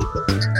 you.